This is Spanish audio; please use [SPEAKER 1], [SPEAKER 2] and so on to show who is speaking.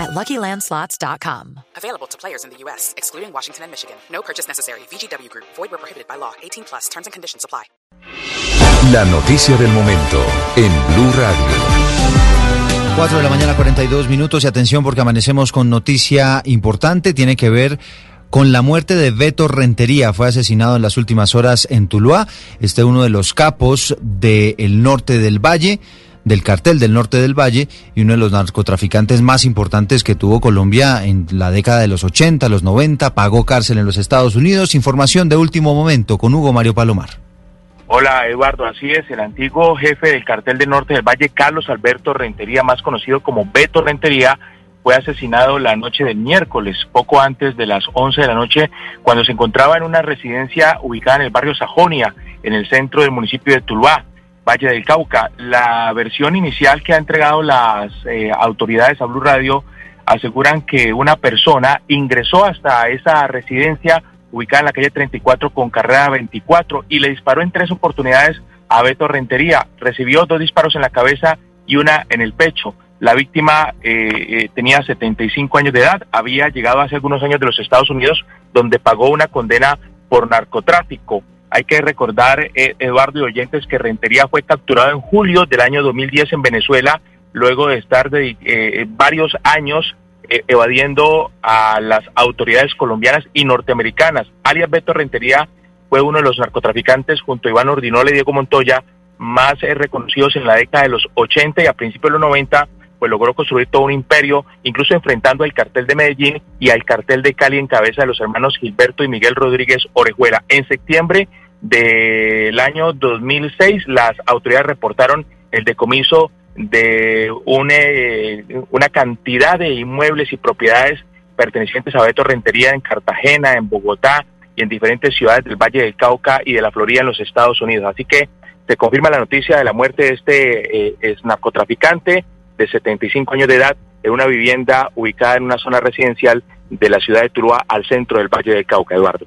[SPEAKER 1] at LuckyLandSlots.com.
[SPEAKER 2] Available to players in the U.S., excluding Washington and Michigan. No purchase necessary. VGW Group. Void where prohibited by law. 18 plus. Terms and conditions apply.
[SPEAKER 3] La noticia del momento en Blue Radio.
[SPEAKER 4] 4 de la mañana, 42 minutos y atención porque amanecemos con noticia importante. Tiene que ver con la muerte de Beto Rentería. Fue asesinado en las últimas horas en Tuluá. Este es uno de los capos del norte del valle del cartel del norte del Valle y uno de los narcotraficantes más importantes que tuvo Colombia en la década de los 80, los 90, pagó cárcel en los Estados Unidos. Información de último momento con Hugo Mario Palomar.
[SPEAKER 5] Hola Eduardo, así es, el antiguo jefe del cartel del norte del Valle, Carlos Alberto Rentería, más conocido como Beto Rentería, fue asesinado la noche del miércoles, poco antes de las 11 de la noche, cuando se encontraba en una residencia ubicada en el barrio Sajonia, en el centro del municipio de Tuluá. Valle del Cauca. La versión inicial que ha entregado las eh, autoridades a Blue Radio aseguran que una persona ingresó hasta esa residencia ubicada en la calle 34 con carrera 24 y le disparó en tres oportunidades a Beto Rentería. Recibió dos disparos en la cabeza y una en el pecho. La víctima eh, eh, tenía 75 años de edad, había llegado hace algunos años de los Estados Unidos, donde pagó una condena por narcotráfico. Hay que recordar, eh, Eduardo y oyentes, que Rentería fue capturado en julio del año 2010 en Venezuela, luego de estar de, eh, varios años eh, evadiendo a las autoridades colombianas y norteamericanas. Alias Beto Rentería fue uno de los narcotraficantes, junto a Iván Ordinola y Diego Montoya, más reconocidos en la década de los 80 y a principios de los 90, pues logró construir todo un imperio, incluso enfrentando al cartel de Medellín y al cartel de Cali en cabeza de los hermanos Gilberto y Miguel Rodríguez Orejuela. En septiembre del año 2006, las autoridades reportaron el decomiso de una, eh, una cantidad de inmuebles y propiedades pertenecientes a Beto Rentería en Cartagena, en Bogotá y en diferentes ciudades del Valle del Cauca y de la Florida en los Estados Unidos. Así que se confirma la noticia de la muerte de este eh, narcotraficante de 75 años de edad en una vivienda ubicada en una zona residencial de la ciudad de Tuluá al centro del Valle del Cauca, Eduardo.